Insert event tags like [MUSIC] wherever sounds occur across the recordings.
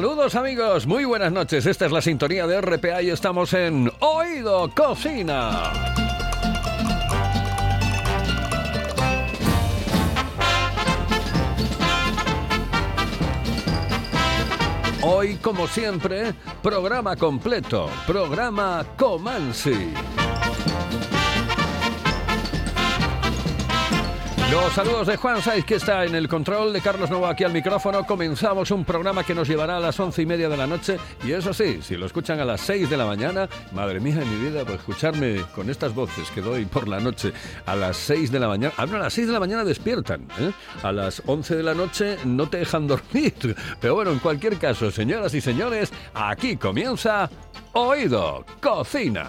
Saludos amigos, muy buenas noches. Esta es la sintonía de RPA y estamos en Oído Cocina. Hoy, como siempre, programa completo, programa Comansi. Los saludos de Juan Saiz, que está en el control de Carlos Novo aquí al micrófono. Comenzamos un programa que nos llevará a las once y media de la noche. Y eso sí, si lo escuchan a las seis de la mañana, madre mía de mi vida, pues escucharme con estas voces que doy por la noche a las seis de la mañana. Ah, a las seis de la mañana despiertan. ¿eh? A las once de la noche no te dejan dormir. Pero bueno, en cualquier caso, señoras y señores, aquí comienza Oído Cocina.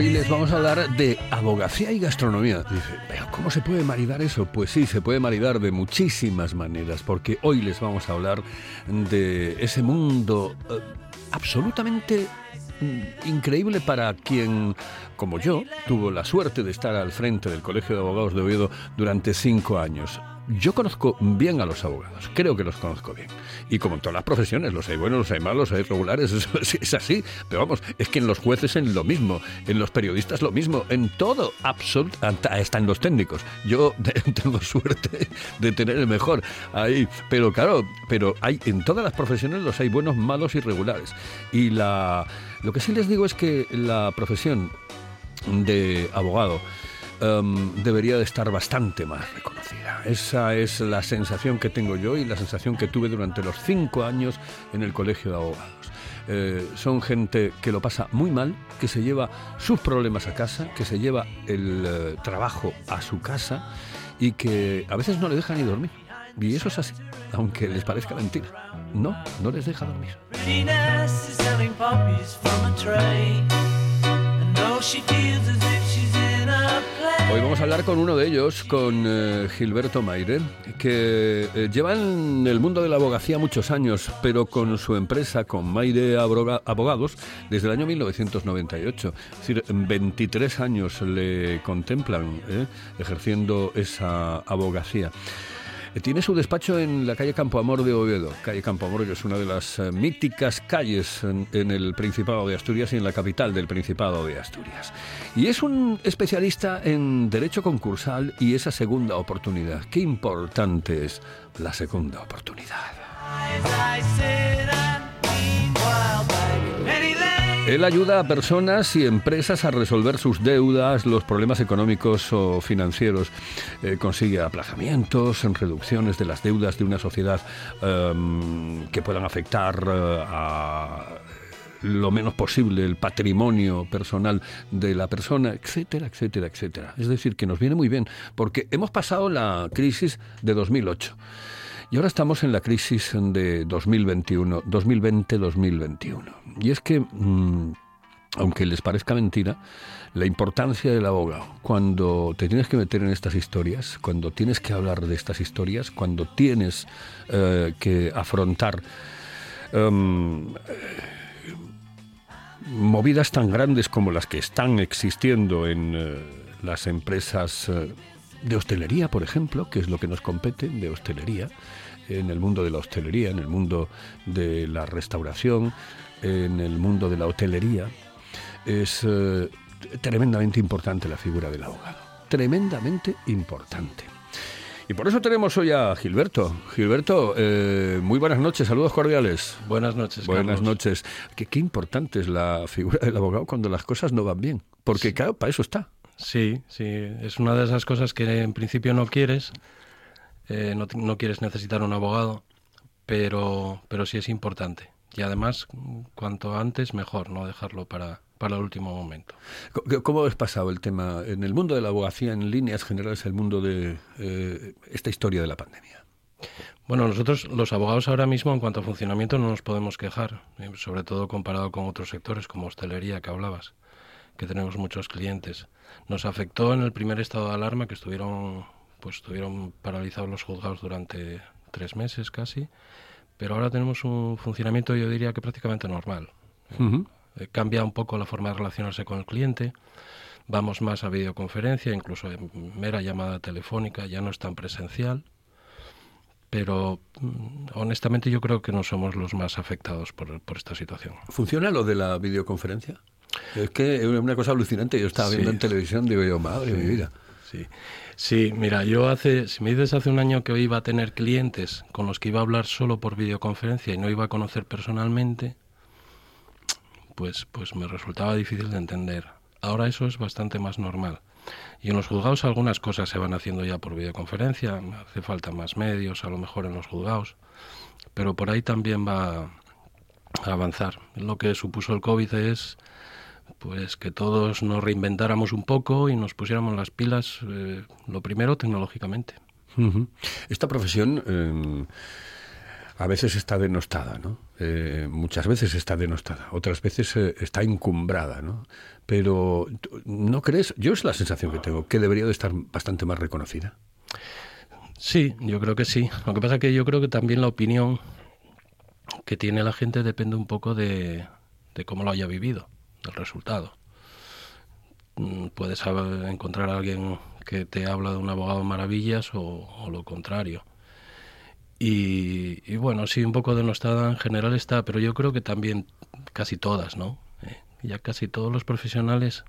Hoy les vamos a hablar de abogacía y gastronomía. Dice, ¿pero cómo se puede maridar eso? Pues sí, se puede maridar de muchísimas maneras, porque hoy les vamos a hablar de ese mundo eh, absolutamente increíble para quien, como yo, tuvo la suerte de estar al frente del Colegio de Abogados de Oviedo durante cinco años. Yo conozco bien a los abogados, creo que los conozco bien. Y como en todas las profesiones, los hay buenos, los hay malos, los hay regulares, [LAUGHS] es, es así. Pero vamos, es que en los jueces en lo mismo, en los periodistas lo mismo, en todo, absolut, hasta hasta en los técnicos. Yo [LAUGHS] tengo suerte de tener el mejor ahí. Pero claro, pero hay en todas las profesiones los hay buenos, malos y regulares. Y la, lo que sí les digo es que la profesión de abogado em, debería de estar bastante más reconocida. Esa es la sensación que tengo yo y la sensación que tuve durante los cinco años en el Colegio de Abogados. Eh, son gente que lo pasa muy mal, que se lleva sus problemas a casa, que se lleva el eh, trabajo a su casa y que a veces no le deja ni dormir. Y eso es así, aunque les parezca mentira. No, no les deja dormir. Hoy vamos a hablar con uno de ellos, con eh, Gilberto Maire, que eh, lleva en el mundo de la abogacía muchos años, pero con su empresa, con Maire Abogados, desde el año 1998. Es decir, 23 años le contemplan eh, ejerciendo esa abogacía. Tiene su despacho en la calle Campo Amor de Oviedo. Calle Campo Amor, que es una de las eh, míticas calles en el Principado de Asturias y en la capital del Principado de Asturias. Y es un especialista en derecho concursal y esa segunda oportunidad. Qué importante es la segunda oportunidad. Él ayuda a personas y empresas a resolver sus deudas, los problemas económicos o financieros. Eh, consigue aplazamientos, en reducciones de las deudas de una sociedad em, que puedan afectar eh, a lo menos posible el patrimonio personal de la persona, etcétera, etcétera, etcétera. Es decir, que nos viene muy bien, porque hemos pasado la crisis de 2008 y ahora estamos en la crisis de 2021, 2020-2021. Y es que, mm, aunque les parezca mentira, la importancia del abogado, cuando te tienes que meter en estas historias, cuando tienes que hablar de estas historias, cuando tienes eh, que afrontar em, movidas tan grandes como las que están existiendo en eh, las empresas eh, de hostelería, por ejemplo, que es lo que nos compete, de hostelería, en el mundo de la hostelería, en el mundo de la restauración, en el mundo de la hotelería, es eh, tremendamente importante la figura del abogado. Tremendamente importante. Y por eso tenemos hoy a Gilberto. Gilberto, eh, muy buenas noches, saludos cordiales. Buenas noches. Buenas Carlos. noches. Qué, qué importante es la figura del abogado cuando las cosas no van bien. Porque, claro, para eso está. Sí, sí, es una de esas cosas que en principio no quieres, eh, no, no quieres necesitar un abogado, pero, pero sí es importante. Y además, cuanto antes, mejor, no dejarlo para, para el último momento. ¿Cómo has pasado el tema en el mundo de la abogacía, en líneas generales, el mundo de eh, esta historia de la pandemia? Bueno, nosotros los abogados ahora mismo en cuanto a funcionamiento no nos podemos quejar, eh, sobre todo comparado con otros sectores como hostelería que hablabas, que tenemos muchos clientes. Nos afectó en el primer estado de alarma que estuvieron, pues estuvieron paralizados los juzgados durante tres meses casi, pero ahora tenemos un funcionamiento yo diría que prácticamente normal. Ujú. Eh, cambia un poco la forma de relacionarse con el cliente, vamos más a videoconferencia, incluso en mera llamada telefónica, ya no es tan presencial, pero mm, honestamente yo creo que no somos los más afectados por, por esta situación. ¿Funciona lo de la videoconferencia? Es que es una cosa alucinante. Yo estaba Sí. viendo en televisión, digo yo, madre de mi vida. Sí. Sí, mira, yo hace, si me dices hace un año que iba a tener clientes con los que iba a hablar solo por videoconferencia y no iba a conocer personalmente, pues, pues me resultaba difícil de entender. Ahora eso es bastante más normal. Y en los juzgados algunas cosas se van haciendo ya por videoconferencia, hace falta más medios a lo mejor en los juzgados, pero por ahí también va a avanzar. Lo que supuso el COVID es pues que todos nos reinventáramos un poco y nos pusiéramos las pilas, eh, lo primero tecnológicamente. Esta profesión eh, a veces está denostada, ¿no? Eh, muchas veces está denostada, otras veces está encumbrada, ¿no? Pero ¿tú- ¿no crees? Yo es la sensación que tengo, que debería de estar bastante más reconocida. Sí, yo creo que sí. Lo que pasa que yo creo que también la opinión que tiene la gente depende un poco de, de cómo lo haya vivido, del resultado. Mm, Puedes encontrar a alguien que te habla de un abogado maravillas o, lo contrario. Y, y bueno, sí, un poco denostada en general está, pero yo creo que también casi todas, ¿no? Eh, ya casi todos los profesionales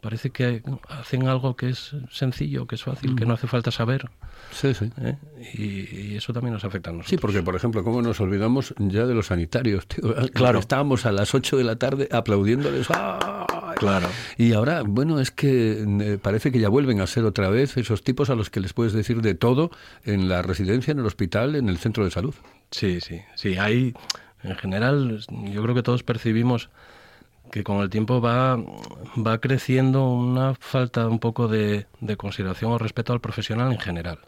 parece que hacen algo que es sencillo, que es fácil, que no hace falta saber. Sí, sí. ¿eh? Y, y eso también nos afecta a nosotros. Sí, porque por ejemplo, ¿cómo nos olvidamos ya de los sanitarios? Tío? Claro. Estábamos a las 8 de la tarde aplaudiéndoles. ¡ay! Claro. Y ahora, bueno, es que eh, parece que ya vuelven a ser otra vez esos tipos a los que les puedes decir de todo en la residencia, en el hospital, en el centro de salud. Sí, sí, sí. Hay, en general, yo creo que todos percibimos que con el tiempo va, va creciendo una falta un poco de, de consideración o respeto al profesional en general.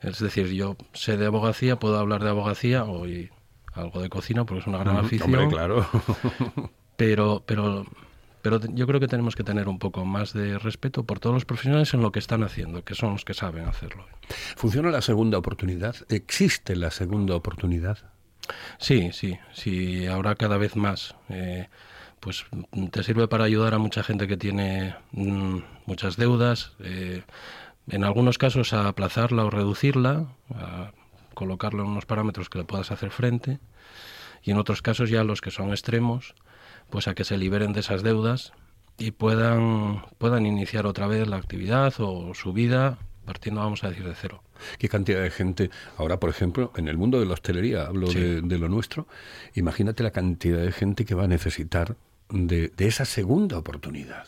Es decir, yo sé de abogacía, puedo hablar de abogacía o y algo de cocina porque es una gran afición. Hombre, claro. [LAUGHS] pero pero pero yo creo que tenemos que tener un poco más de respeto por todos los profesionales en lo que están haciendo, que son los que saben hacerlo. ¿Funciona la segunda oportunidad? ¿Existe la segunda oportunidad? Sí, sí, sí, habrá cada vez más. Eh, pues te sirve para ayudar a mucha gente que tiene mm, muchas deudas, eh, en algunos casos a aplazarla o reducirla, a colocarlo en unos parámetros que le puedas hacer frente, y en otros casos ya los que son extremos, pues a que se liberen de esas deudas y puedan, puedan iniciar otra vez la actividad o su vida partiendo, vamos a decir, de cero. ¿Qué cantidad de gente, ahora por ejemplo, en el mundo de la hostelería, hablo Sí. de, de lo nuestro, imagínate la cantidad de gente que va a necesitar de, esa segunda oportunidad?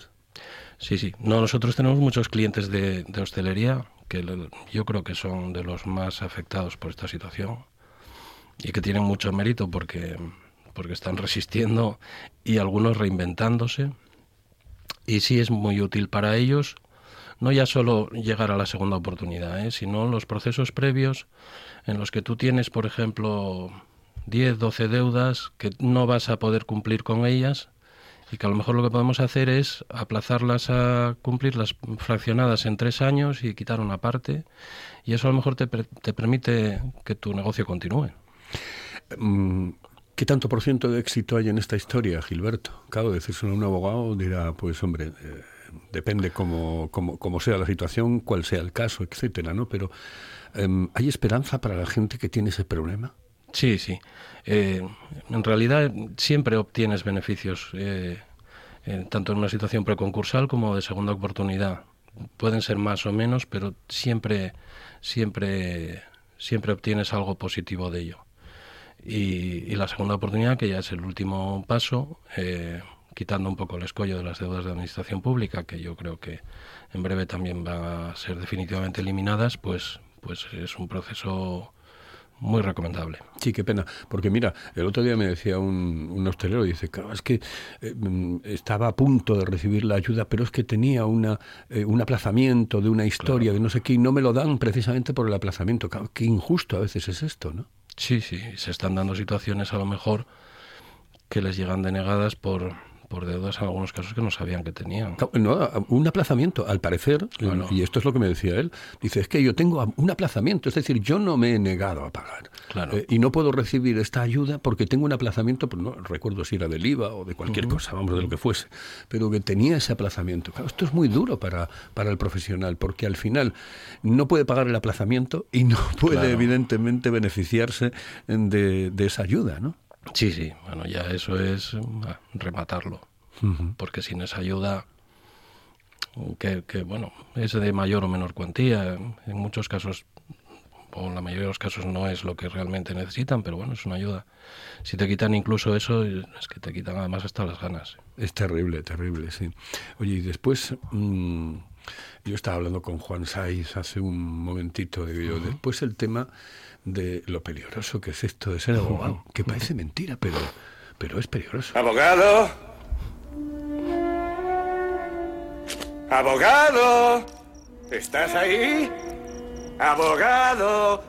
Sí, sí. No, nosotros tenemos muchos clientes de, de hostelería que yo creo que son de los más afectados por esta situación y que tienen mucho mérito porque, porque están resistiendo y algunos reinventándose. Y sí es muy útil para ellos, no ya solo llegar a la segunda oportunidad, ¿eh? sino los procesos previos en los que tú tienes, por ejemplo, 10, 12 deudas que no vas a poder cumplir con ellas y que a lo mejor lo que podemos hacer es aplazarlas a cumplirlas fraccionadas en tres años y quitar una parte y eso a lo mejor te, te permite que tu negocio continúe. Mm, ¿Qué tanto por ciento de éxito hay en esta historia, Gilberto? Claro, decírselo a un abogado dirá, pues hombre, eh, depende cómo, cómo, cómo sea la situación, cuál sea el caso, etcétera, ¿no? Pero em, ¿hay esperanza para la gente que tiene ese problema? Sí, sí. Eh, en realidad siempre obtienes beneficios, eh, eh, tanto en una situación preconcursal como de segunda oportunidad. Pueden ser más o menos, pero siempre, siempre, siempre obtienes algo positivo de ello. Y, y la segunda oportunidad, que ya es el último paso, eh, quitando un poco el escollo de las deudas de administración pública, que yo creo que en breve también van a ser definitivamente eliminadas, pues, pues es un proceso muy recomendable. Sí, qué pena. Porque mira, el otro día me decía un, un hostelero, dice, claro, es que eh, estaba a punto de recibir la ayuda, pero es que tenía una, eh, un aplazamiento de una historia, de no sé qué, y no me lo dan precisamente por el aplazamiento. Claro, qué injusto a veces es esto, ¿no? Sí, sí, se están dando situaciones a lo mejor que les llegan denegadas por, por deudas en algunos casos que no sabían que tenían. No, un aplazamiento, al parecer, Claro. y esto es lo que me decía él, dice, es que yo tengo un aplazamiento, es decir, yo no me he negado a pagar. Claro. Eh, y no puedo recibir esta ayuda porque tengo un aplazamiento, pues no recuerdo si era del IVA o de cualquier cosa, vamos, de lo que fuese, pero que tenía ese aplazamiento. Claro, esto es muy duro para, para el profesional, porque al final no puede pagar el aplazamiento y no puede, Claro. evidentemente, beneficiarse de, de esa ayuda, ¿no? Sí, sí, bueno, ya eso es ah, rematarlo, porque sin esa ayuda, que, que, bueno, es de mayor o menor cuantía, en muchos casos, o en la mayoría de los casos no es lo que realmente necesitan, pero bueno, es una ayuda. Si te quitan incluso eso, es que te quitan además hasta las ganas. Es terrible, terrible, sí. Oye, y después, mm, yo estaba hablando con Juan Saiz hace un momentito, digo yo, después el tema de lo peligroso que es esto de ser abogado, que parece mentira, pero, pero es peligroso. Abogado. Abogado. ¿Estás ahí? Abogado.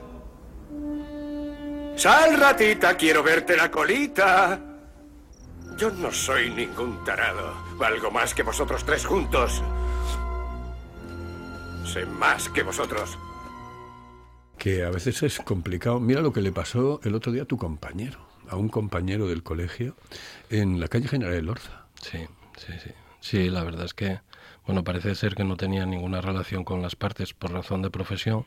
Sal, ratita, quiero verte la colita. Yo no soy ningún tarado. Valgo más que vosotros tres juntos. Sé más que vosotros. Que a veces es complicado. Mira lo que le pasó el otro día a tu compañero, a un compañero del colegio, en la calle General de Lorza. Sí, sí, sí. Sí, la verdad es que, bueno, parece ser que no tenía ninguna relación con las partes por razón de profesión,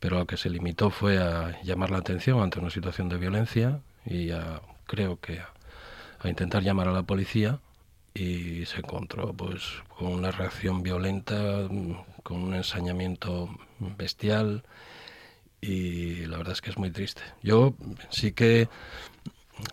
pero lo que se limitó fue a llamar la atención ante una situación de violencia y a, creo que a, a intentar llamar a la policía y se encontró pues con una reacción violenta, mm, con un ensañamiento bestial y la verdad es que es muy triste. Yo sí que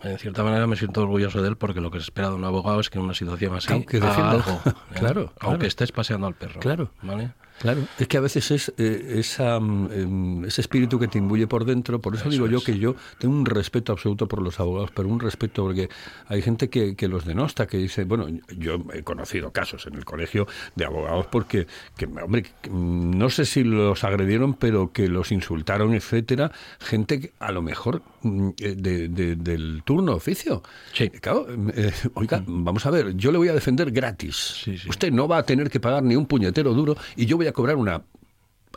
en cierta manera me siento orgulloso de él porque lo que se espera de un abogado es que en una situación así Aunque haga defienda. algo, [LAUGHS] ¿eh? Claro, aunque estés paseando al perro, Claro. ¿vale? Claro, es que a veces es eh, esa, mm, em, ese espíritu que te imbuye por dentro, por eso, Eso digo yo que yo tengo un respeto absoluto por los abogados, pero un respeto porque hay gente que, que los denosta, que dice, bueno, yo he conocido casos en el colegio de abogados porque, que, hombre, mm, no sé si los agredieron, pero que los insultaron, etcétera, gente que a lo mejor mm, eh, de- de- del turno oficio. Sí. Claro, eh, oiga, vamos a ver, yo le voy a defender gratis. Sí, sí. Usted no va a tener que pagar ni un puñetero duro y yo voy a cobrar una,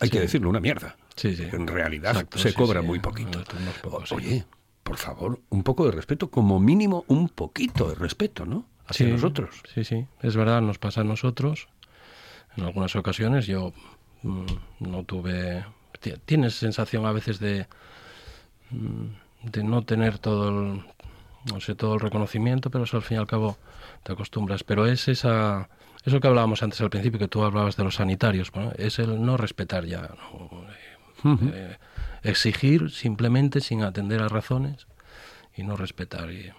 hay que decirlo, una mierda. Sí, sí. En realidad Exacto, se cobra muy poquito. Pocos. Oye, por favor, un poco de respeto, como mínimo un poquito de respeto, ¿no? Hacia nosotros. Sí, sí, es verdad, nos pasa a nosotros. En algunas ocasiones yo mm, no tuve... ti- Tienes sensación a veces de, mm, de no tener todo el, no sé, todo el reconocimiento, pero eso al fin y al cabo te acostumbras. Pero es esa... Eso que hablábamos antes al principio, que tú hablabas de los sanitarios, bueno, es el no respetar ya, ¿no? Eh, exigir simplemente sin atender a razones y no respetar. Y,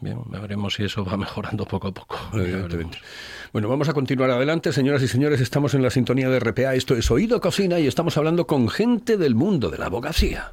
bien, veremos si eso va [LAUGHS] mejorando poco a poco. Bueno, vamos a continuar adelante, señoras y señores. Estamos en la sintonía de RPA. Esto es Oído Cocina y estamos hablando con gente del mundo de la abogacía.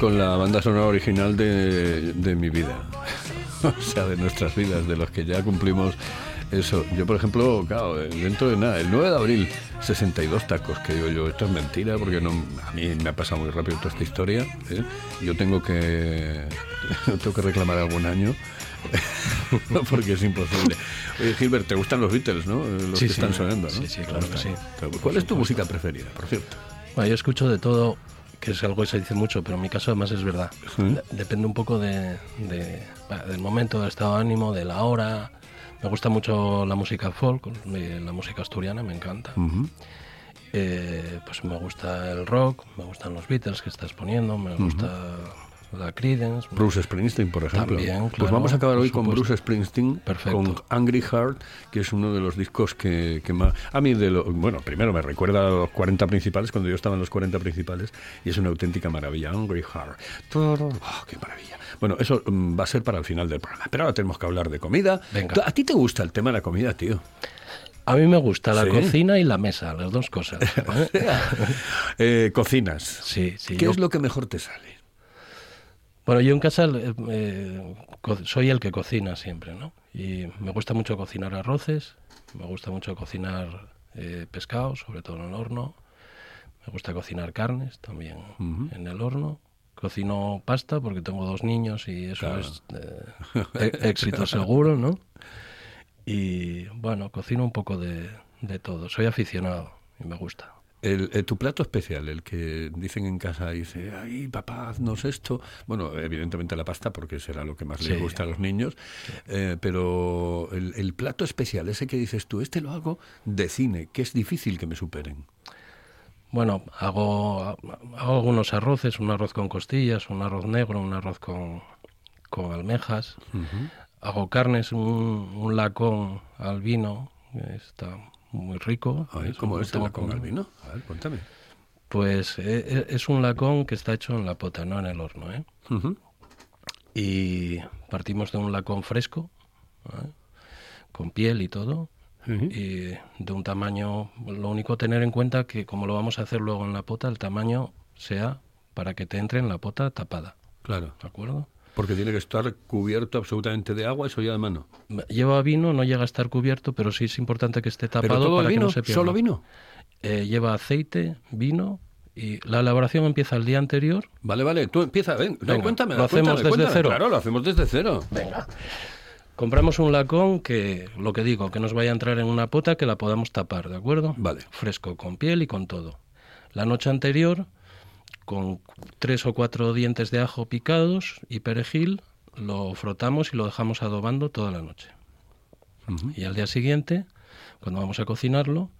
con la banda sonora original de, de mi vida. [LAUGHS] o sea, de nuestras vidas, de los que ya cumplimos eso. Yo, por ejemplo, claro, dentro de nada, el 9 de abril, 62 tacos, que digo yo, esto es mentira, porque no, a mí me ha pasado muy rápido toda esta historia. ¿eh? Yo tengo que, [LAUGHS] tengo que reclamar algún año. [LAUGHS] porque es imposible. Oye, Gilbert, ¿te gustan los Beatles, no? Los Sí, que sí. están sonando, ¿no? Sí, sí, claro que sí. ¿Cuál es tu música preferida, por cierto? Bueno, yo escucho de todo, que es algo que se dice mucho, pero en mi caso además es verdad. De- Depende un poco de, del momento, del estado de ánimo, de la hora. Me gusta mucho la música folk, eh, la música asturiana, me encanta. Eh, pues me gusta el rock, me gustan los Beatles que estás poniendo, me gusta la Creedence. Bruce Springsteen, por ejemplo. También, pues vamos a acabar hoy con. Bruce Springsteen, Perfecto. con Angry Heart, que es uno de los discos que, que más... A mí, de lo, bueno, primero me recuerda a los 40 principales, cuando yo estaba en los 40 principales, y es una auténtica maravilla. Angry Heart. Todo- oh, ¡Qué maravilla! Bueno, eso mm, va a ser para el final del programa. Pero ahora tenemos que hablar de comida. Venga. ¿A ti te gusta el tema de la comida, tío? A mí me gusta la ¿Sí? cocina y la mesa, las dos cosas. [LAUGHS] ¿eh? Eh, cocinas. Sí, sí. ¿Qué yo- es lo que mejor te sale? Bueno, yo en casa eh, eh, soy el que cocina siempre, ¿no? Y me gusta mucho cocinar arroces, me gusta mucho cocinar eh, pescado, sobre todo en el horno. Me gusta cocinar carnes también en el horno. Cocino pasta porque tengo dos niños y eso Claro. es eh, [LAUGHS] éxito seguro, ¿no? Y bueno, cocino un poco de, de todo. Soy aficionado y me gusta. El, eh, tu plato especial, el que dicen en casa, dice, ay, papá, haznos esto. Bueno, evidentemente la pasta, porque será lo que más les Sí. gusta a los niños. Eh, pero el, el plato especial, ese que dices tú, este lo hago de cine, que es difícil que me superen. Bueno, hago, hago algunos arroces, un arroz con costillas, un arroz negro, un arroz con, con almejas. Hago carnes, un, un lacón al vino, está muy rico. Es ¿Cómo es el lacón al vino? A ver, cuéntame. Pues eh, eh, es un lacón que está hecho en la pota, no en el horno. ¿eh? Y partimos de un lacón fresco, ¿eh? con piel y todo. Y de un tamaño, lo único tener en cuenta que como lo vamos a hacer luego en la pota, el tamaño sea para que te entre en la pota tapada. Claro, ¿De acuerdo? Porque tiene que estar cubierto absolutamente de agua, eso ya de mano. Lleva vino, no llega a estar cubierto, pero sí es importante que esté ¿Pero tapado todo para vino? que no se pierda. ¿Solo vino? Eh, lleva aceite, vino y la elaboración empieza el día anterior. Vale, vale, tú empieza, ven, no, Venga, cuéntame. lo hacemos cuéntame, desde cuéntame. cero. Claro, lo hacemos desde cero. Venga. Compramos un lacón que, lo que digo, que nos vaya a entrar en una pota que la podamos tapar, ¿de acuerdo? Vale. Fresco, con piel y con todo. La noche anterior, con tres o cuatro dientes de ajo picados y perejil, lo frotamos y lo dejamos adobando toda la noche. Y al día siguiente, cuando vamos a cocinarlo,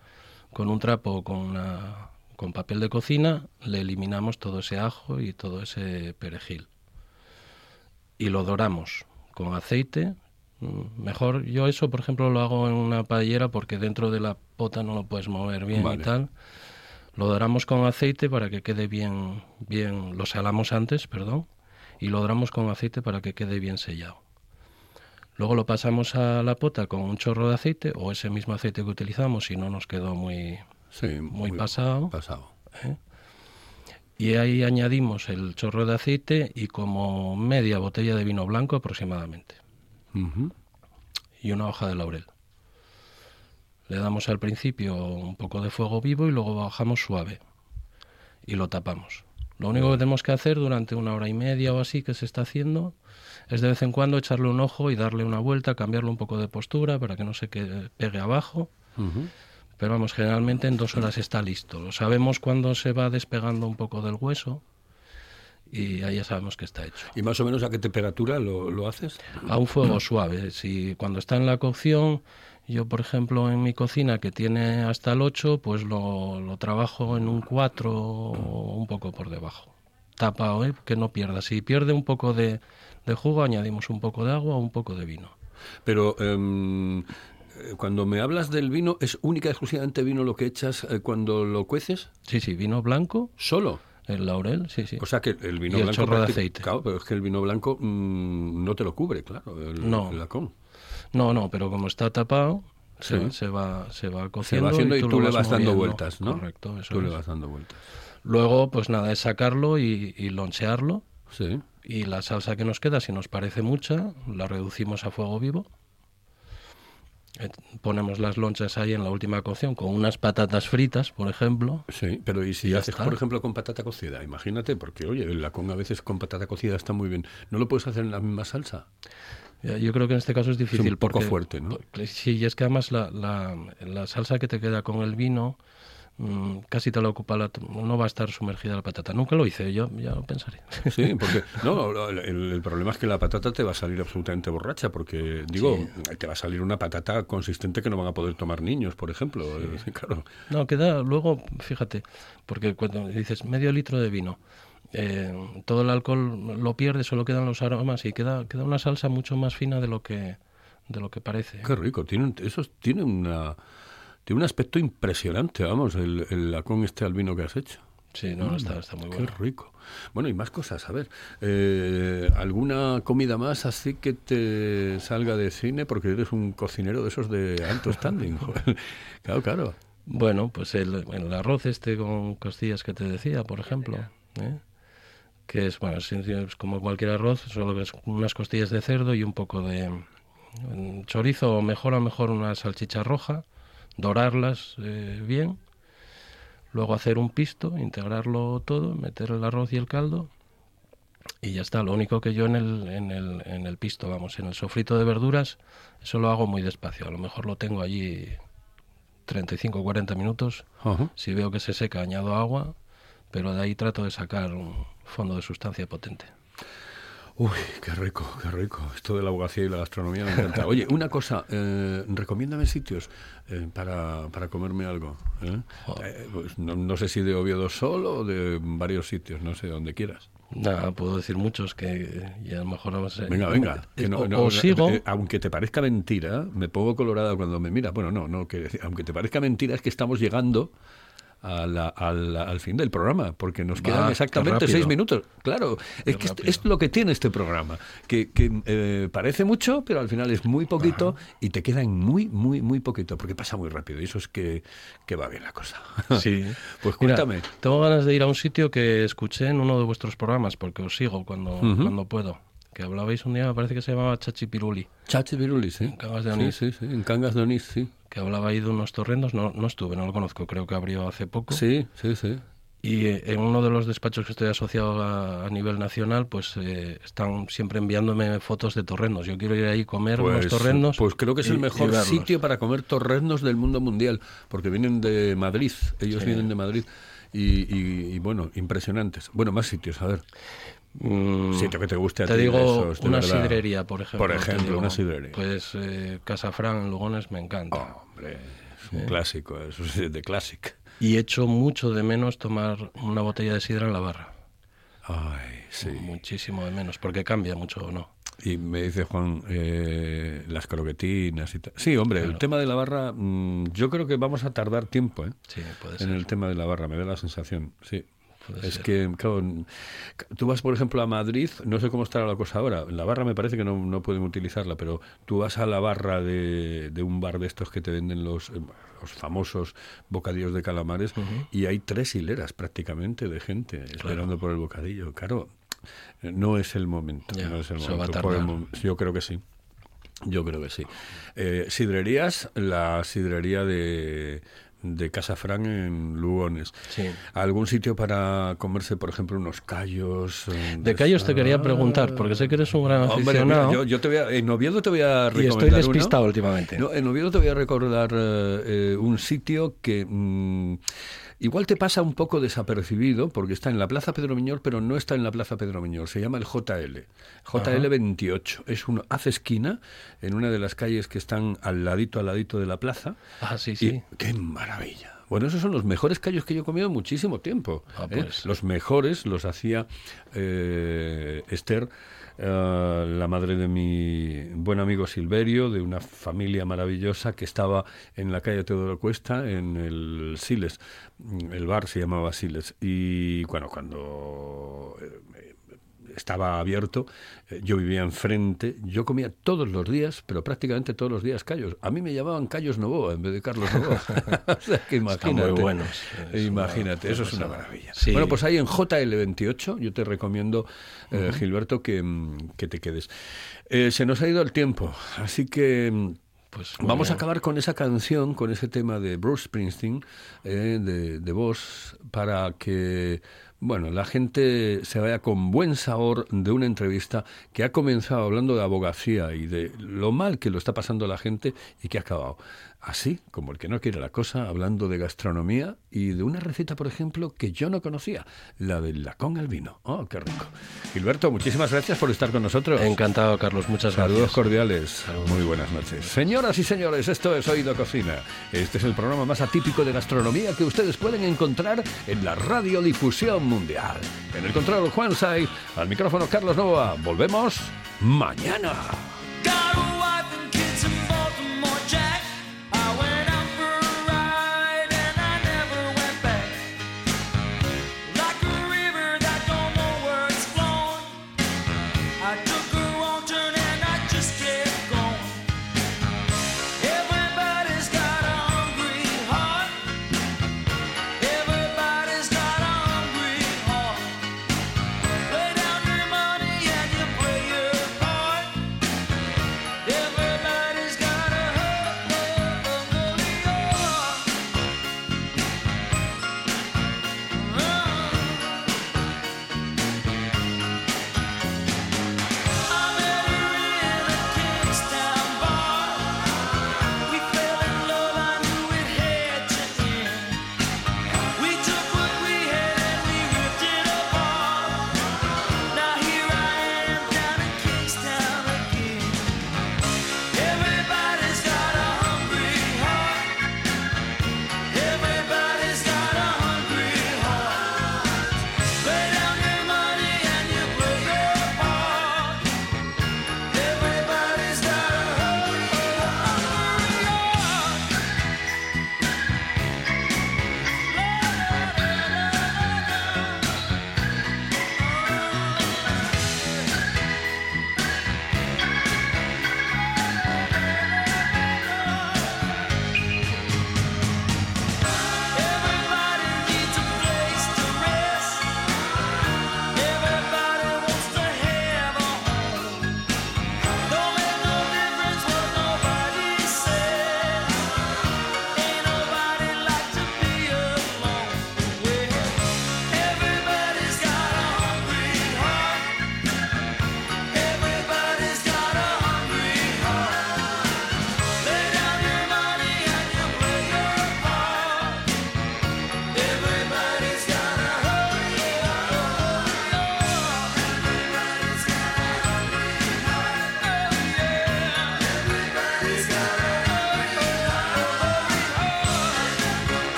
con un trapo o con, una- con papel de cocina, le eliminamos todo ese ajo y todo ese perejil. Y lo doramos con aceite. Mm, Mejor, yo eso, por ejemplo, lo hago en una paellera porque dentro de la pota no lo puedes mover bien Vale. y tal. Lo doramos con aceite para que quede bien, bien, lo salamos antes, perdón, y lo doramos con aceite para que quede bien sellado. Luego lo pasamos a la pota con un chorro de aceite o ese mismo aceite que utilizamos si no nos quedó muy, Sí, muy pasado. pasado. Y ahí añadimos el chorro de aceite y como media botella de vino blanco aproximadamente. Y una hoja de laurel. Le damos al principio un poco de fuego vivo y luego bajamos suave. Y lo tapamos. Lo único que tenemos que hacer durante una hora y media o así que se está haciendo es de vez en cuando echarle un ojo y darle una vuelta, cambiarle un poco de postura para que no se quede- pegue abajo. Pero vamos, generalmente en dos horas está listo. Lo sabemos cuando se va despegando un poco del hueso y ahí ya sabemos que está hecho. ¿Y más o menos a qué temperatura lo, lo haces? A un fuego suave. Si cuando está en la cocción, yo por ejemplo en mi cocina que tiene hasta el 8, pues lo, lo trabajo en un 4 o un poco por debajo. Tapado, ¿eh? que no pierda. Si pierde un poco de, de jugo, añadimos un poco de agua o un poco de vino. Pero em, eh, cuando me hablas del vino, ¿es única y exclusivamente vino lo que echas eh, cuando lo cueces? Sí, sí, vino blanco, ¿Solo? el laurel, sí, sí. O sea que el vino Y el blanco... chorro de aceite. Claro, pero es que el vino blanco mm, no te lo cubre, claro, el, No. el lacón. No, no, pero como está tapado, se, Sí. se va, se va Se cociendo. va haciendo y, tú, le vas dando moviendo. vueltas, ¿no? Correcto, eso Tú le es. vas dando vueltas. Luego, pues nada, es sacarlo y, y lonchearlo. Sí. Y la salsa que nos queda, si nos parece mucha, la reducimos a fuego vivo. Eh, Ponemos las lonchas ahí en la última cocción con unas patatas fritas, por ejemplo. Sí, pero ¿y si Y haces, está. por ejemplo, con patata cocida? Imagínate, porque, oye, el lacón a veces con patata cocida está muy bien. ¿No lo puedes hacer en la misma salsa? Yo creo que en este caso es difícil. un poco porque- fuerte, ¿no? porque- Sí, y es que además la, la- la salsa que te queda con el vino mm, casi te la ocupa la... No va a estar sumergida la patata. Nunca lo hice, yo ya lo pensaré. [LAUGHS] Sí, porque no, el, el problema es que la patata te va a salir absolutamente borracha, porque digo, te va a salir una patata consistente que no van a poder tomar niños, por ejemplo. Eh, [LAUGHS] Claro. No, queda luego, fíjate, porque cuando dices medio litro de vino, eh, todo el alcohol lo pierde, solo quedan los aromas y queda, queda una salsa mucho más fina de lo que, de lo que parece. Qué rico, tiene un- eso tiene una tiene un aspecto impresionante, vamos, el, el lacón este al vino que has hecho. Sí, no, está, está muy Qué bueno. rico. Bueno, y más cosas, a ver. eh, ¿Alguna comida más así que te salga de cine? Porque eres un cocinero de esos de alto standing. [LAUGHS] claro, claro. Bueno, pues el, el arroz este con costillas que te decía, por ejemplo, ¿eh? Que es, bueno, es, es como cualquier arroz, solo que es unas costillas de cerdo y un poco de mm, chorizo, o mejor a mejor una salchicha roja, dorarlas eh, bien, luego hacer un pisto, integrarlo todo, meter el arroz y el caldo y ya está. Lo único que yo en el, en el, en el pisto, vamos, en el sofrito de verduras, eso lo hago muy despacio. A lo mejor lo tengo allí 35 o 40 minutos. Si veo que se seca, añado agua, pero de ahí trato de sacar un fondo de sustancia potente. Uy, qué rico, qué rico. Esto de la abogacía y la gastronomía me encanta. Oye, una cosa, eh, recomiéndame sitios eh, para, para comerme algo. ¿eh? Eh, pues no, no sé si de Oviedo solo o de varios sitios, no sé, donde quieras. Nada, puedo decir muchos que y a lo mejor no sé. Venga, venga. que no- no, o no, sigo. eh, aunque te parezca mentira, me pongo colorada cuando me mira. Bueno, no, no, que aunque te parezca mentira, es que estamos llegando a la- a la- al fin del programa, porque nos quedan exactamente seis minutos. Claro, es que es, lo que tiene este programa, que, que, eh, parece mucho, pero al final es muy poquito y te queda en muy, muy, muy poquito, porque pasa muy rápido y eso es que, que va bien la cosa. [LAUGHS] Sí. pues Mira, cuéntame. tengo ganas de ir a un sitio que escuché en uno de vuestros programas, porque os sigo cuando, cuando puedo. Que hablabais un día, me parece que se llamaba Chachipiruli, Chachi Viruli, sí. En Cangas de Onís. sí, sí, en Cangas de Onís, sí. que hablaba ahí de unos torrendos. No, no estuve, no lo conozco, creo que abrió hace poco. Sí, sí, sí. Y eh, en uno de los despachos que estoy asociado a, a nivel nacional, pues eh, están siempre enviándome fotos de torrendos. Yo quiero ir ahí a comer unos torrendos. pues creo que es y- el mejor sitio para comer torrendos del mundo mundial, porque vienen de Madrid, ellos Sí. vienen de Madrid. Y, y- y, bueno, impresionantes. Bueno, más sitios, a ver. Mm, Sitio que te guste a te ti digo esos, una verdad. sidrería, por ejemplo. Por ejemplo, digo. una sidrería. Pues eh, Casa Fran en Lugones me encanta. Hombre, es un clásico, es de classic. Y echo mucho de menos tomar una botella de sidra en la barra. Ay, sí. Muchísimo de menos, porque cambia mucho o no. Y me dice Juan, eh, las croquetinas y tal. Sí, hombre, el tema de la barra, mm, yo creo que vamos a tardar tiempo ¿eh? Sí, puede en ser. el tema de la barra, me da la sensación, sí. Es ser. que, claro, tú vas, por ejemplo, a Madrid, no sé cómo estará la cosa ahora. En la barra me parece que no, no pueden utilizarla, pero tú vas a la barra de, de un bar de estos que te venden los, eh, los famosos bocadillos de calamares y hay tres hileras prácticamente de gente esperando por el bocadillo. Claro, eh, no es el momento. Ya, no es el eso va a momento. El mom- yo creo que sí. Yo creo que sí. Eh, sidrerías, la sidrería de, de Casa Fran en Lugones. Sí. ¿Algún sitio para comerse, por ejemplo, unos callos? eh, De callos te quería preguntar, porque sé que eres un gran Hombre, aficionado. mira, yo, yo te voy a- en Oviedo te voy a y recomendar estoy despistado uno. últimamente. No, en Oviedo te voy a recordar eh, eh, un sitio que mm, igual te pasa un poco desapercibido porque está en la Plaza Pedro Miñor, pero no está en la Plaza Pedro Miñor. Se llama el JL. JL 28. Es uno, hace esquina en una de las calles que están al ladito, al ladito de la plaza. Ah, sí, Y sí. ¡Qué maravilla! Bueno, esos son los mejores callos que yo he comido en muchísimo tiempo. Ah, ¿eh? pues. Los mejores los hacía eh, Esther, eh, la madre de mi buen amigo Silverio, de una familia maravillosa que estaba en la calle Teodoro Cuesta, en el Siles. El bar se llamaba Siles. Y bueno, cuando eh, estaba abierto, eh, yo vivía enfrente, yo comía todos los días, pero prácticamente todos los días callos. A mí me llamaban Callos Novoa en vez de Carlos Novoa. [LAUGHS] o sea, que Están imagínate. muy buenos. Es imagínate, una- eso es una maravilla. Sí. Bueno, pues ahí en JL28 yo te recomiendo, eh, Gilberto, que, mm, que te quedes. Eh, se nos ha ido el tiempo, así que... mm, Pues Vamos a acabar con esa canción, con ese tema de Bruce Springsteen, eh, de, de voz, para que bueno, la gente se vaya con buen sabor de una entrevista que ha comenzado hablando de abogacía y de lo mal que lo está pasando la gente y que ha acabado así, como el que no quiere la cosa, hablando de gastronomía y de una receta, por ejemplo, que yo no conocía, la del lacón al vino. ¡Oh, qué rico! Gilberto, muchísimas gracias por estar con nosotros. Encantado, Carlos. Muchas Saludos gracias. cordiales. Muy buenas noches. Señoras y señores, esto es Oído Cocina. Este es el programa más atípico de gastronomía que ustedes pueden encontrar en la radiodifusión mundial. En el control Juan Say, al micrófono Carlos Nova. Volvemos mañana.